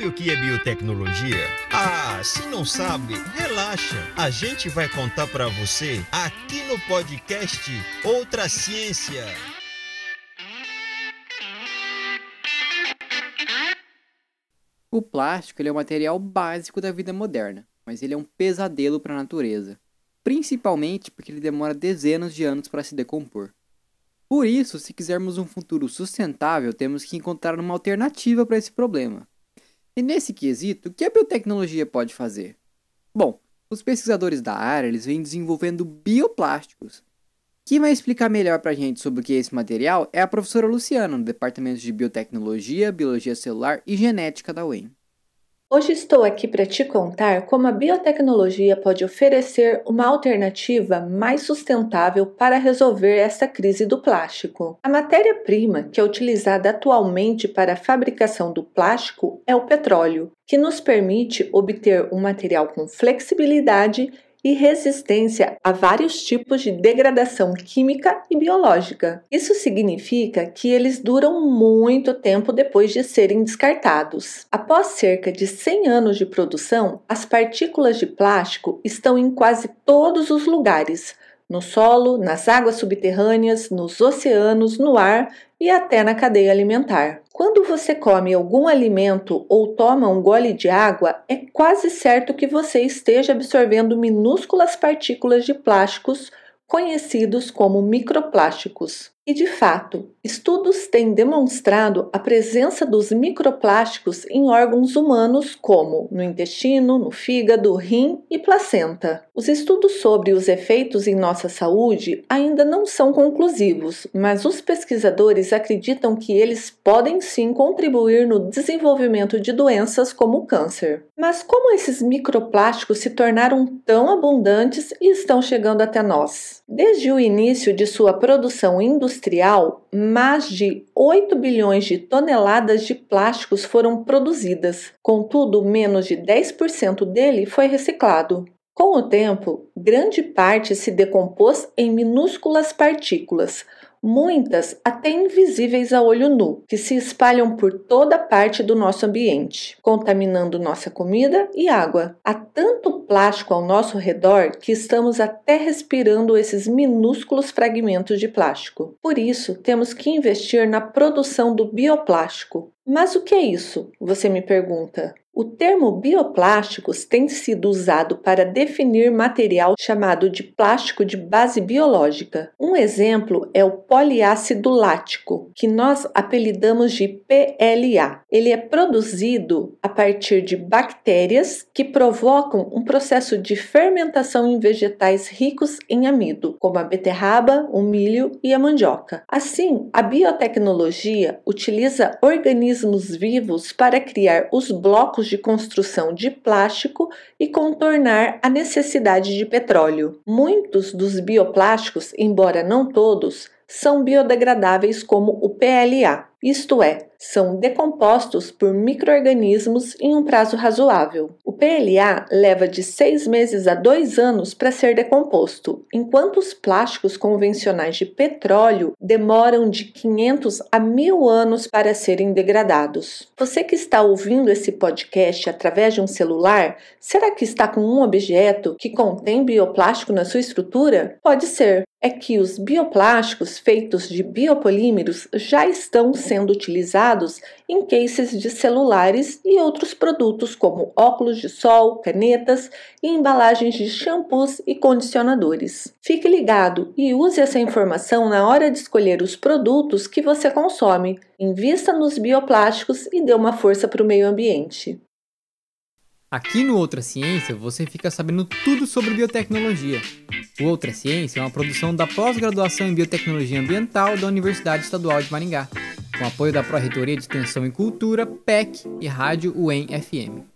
Sabe o que é biotecnologia? Ah, se não sabe, relaxa. A gente vai contar para você aqui no podcast Outra Ciência. O plástico é um material básico da vida moderna, mas ele é um pesadelo para a natureza, principalmente porque ele demora dezenas de anos para se decompor. Por isso, se quisermos um futuro sustentável, temos que encontrar uma alternativa para esse problema. E nesse quesito, o que a biotecnologia pode fazer? Bom, os pesquisadores da área eles vêm desenvolvendo bioplásticos. Quem vai explicar melhor para a gente sobre o que é esse material é a professora Luciana, do Departamento de Biotecnologia, Biologia Celular e Genética da UEM. Hoje estou aqui para te contar como a biotecnologia pode oferecer uma alternativa mais sustentável para resolver essa crise do plástico. A matéria-prima que é utilizada atualmente para a fabricação do plástico é o petróleo, que nos permite obter um material com flexibilidade e resistência a vários tipos de degradação química e biológica. Isso significa que eles duram muito tempo depois de serem descartados. Após cerca de 100 anos de produção, as partículas de plástico estão em quase todos os lugares, no solo, nas águas subterrâneas, nos oceanos, no ar e até na cadeia alimentar. Quando você come algum alimento ou toma um gole de água, é quase certo que você esteja absorvendo minúsculas partículas de plásticos conhecidos como microplásticos. E de fato, estudos têm demonstrado a presença dos microplásticos em órgãos humanos, como no intestino, no fígado, rim e placenta. Os estudos sobre os efeitos em nossa saúde ainda não são conclusivos, mas os pesquisadores acreditam que eles podem sim contribuir no desenvolvimento de doenças como o câncer. Mas como esses microplásticos se tornaram tão abundantes e estão chegando até nós? Desde o início de sua produção industrial, industrial, mais de 8 bilhões de toneladas de plásticos foram produzidas, contudo, menos de 10% dele foi reciclado. Com o tempo, grande parte se decompôs em minúsculas partículas, muitas até invisíveis a olho nu, que se espalham por toda parte do nosso ambiente, contaminando nossa comida e água. Há tanto plástico ao nosso redor que estamos até respirando esses minúsculos fragmentos de plástico. Por isso, temos que investir na produção do bioplástico. Mas o que é isso? Você me pergunta. O termo bioplásticos tem sido usado para definir material chamado de plástico de base biológica. Um exemplo é o poliácido lático, que nós apelidamos de PLA. Ele é produzido a partir de bactérias que provocam um processo de fermentação em vegetais ricos em amido, como a beterraba, o milho e a mandioca. Assim, a biotecnologia utiliza organismos vivos para criar os blocos de construção de plástico e contornar a necessidade de petróleo. Muitos dos bioplásticos, embora não todos, são biodegradáveis como o PLA, isto é, são decompostos por microorganismos em um prazo razoável. O PLA leva de seis meses a dois anos para ser decomposto, enquanto os plásticos convencionais de petróleo demoram de 500 a 1000 anos para serem degradados. Você que está ouvindo esse podcast através de um celular, será que está com um objeto que contém bioplástico na sua estrutura? Pode ser é que os bioplásticos feitos de biopolímeros já estão sendo utilizados em cases de celulares e outros produtos como óculos de sol, canetas e embalagens de shampoos e condicionadores. Fique ligado e use essa informação na hora de escolher os produtos que você consome. Invista nos bioplásticos e dê uma força para o meio ambiente. Aqui no Outra Ciência você fica sabendo tudo sobre biotecnologia. O Outra Ciência é uma produção da pós-graduação em Biotecnologia Ambiental da Universidade Estadual de Maringá, com apoio da Pró-Reitoria de Extensão e Cultura, PEC e Rádio UEM FM.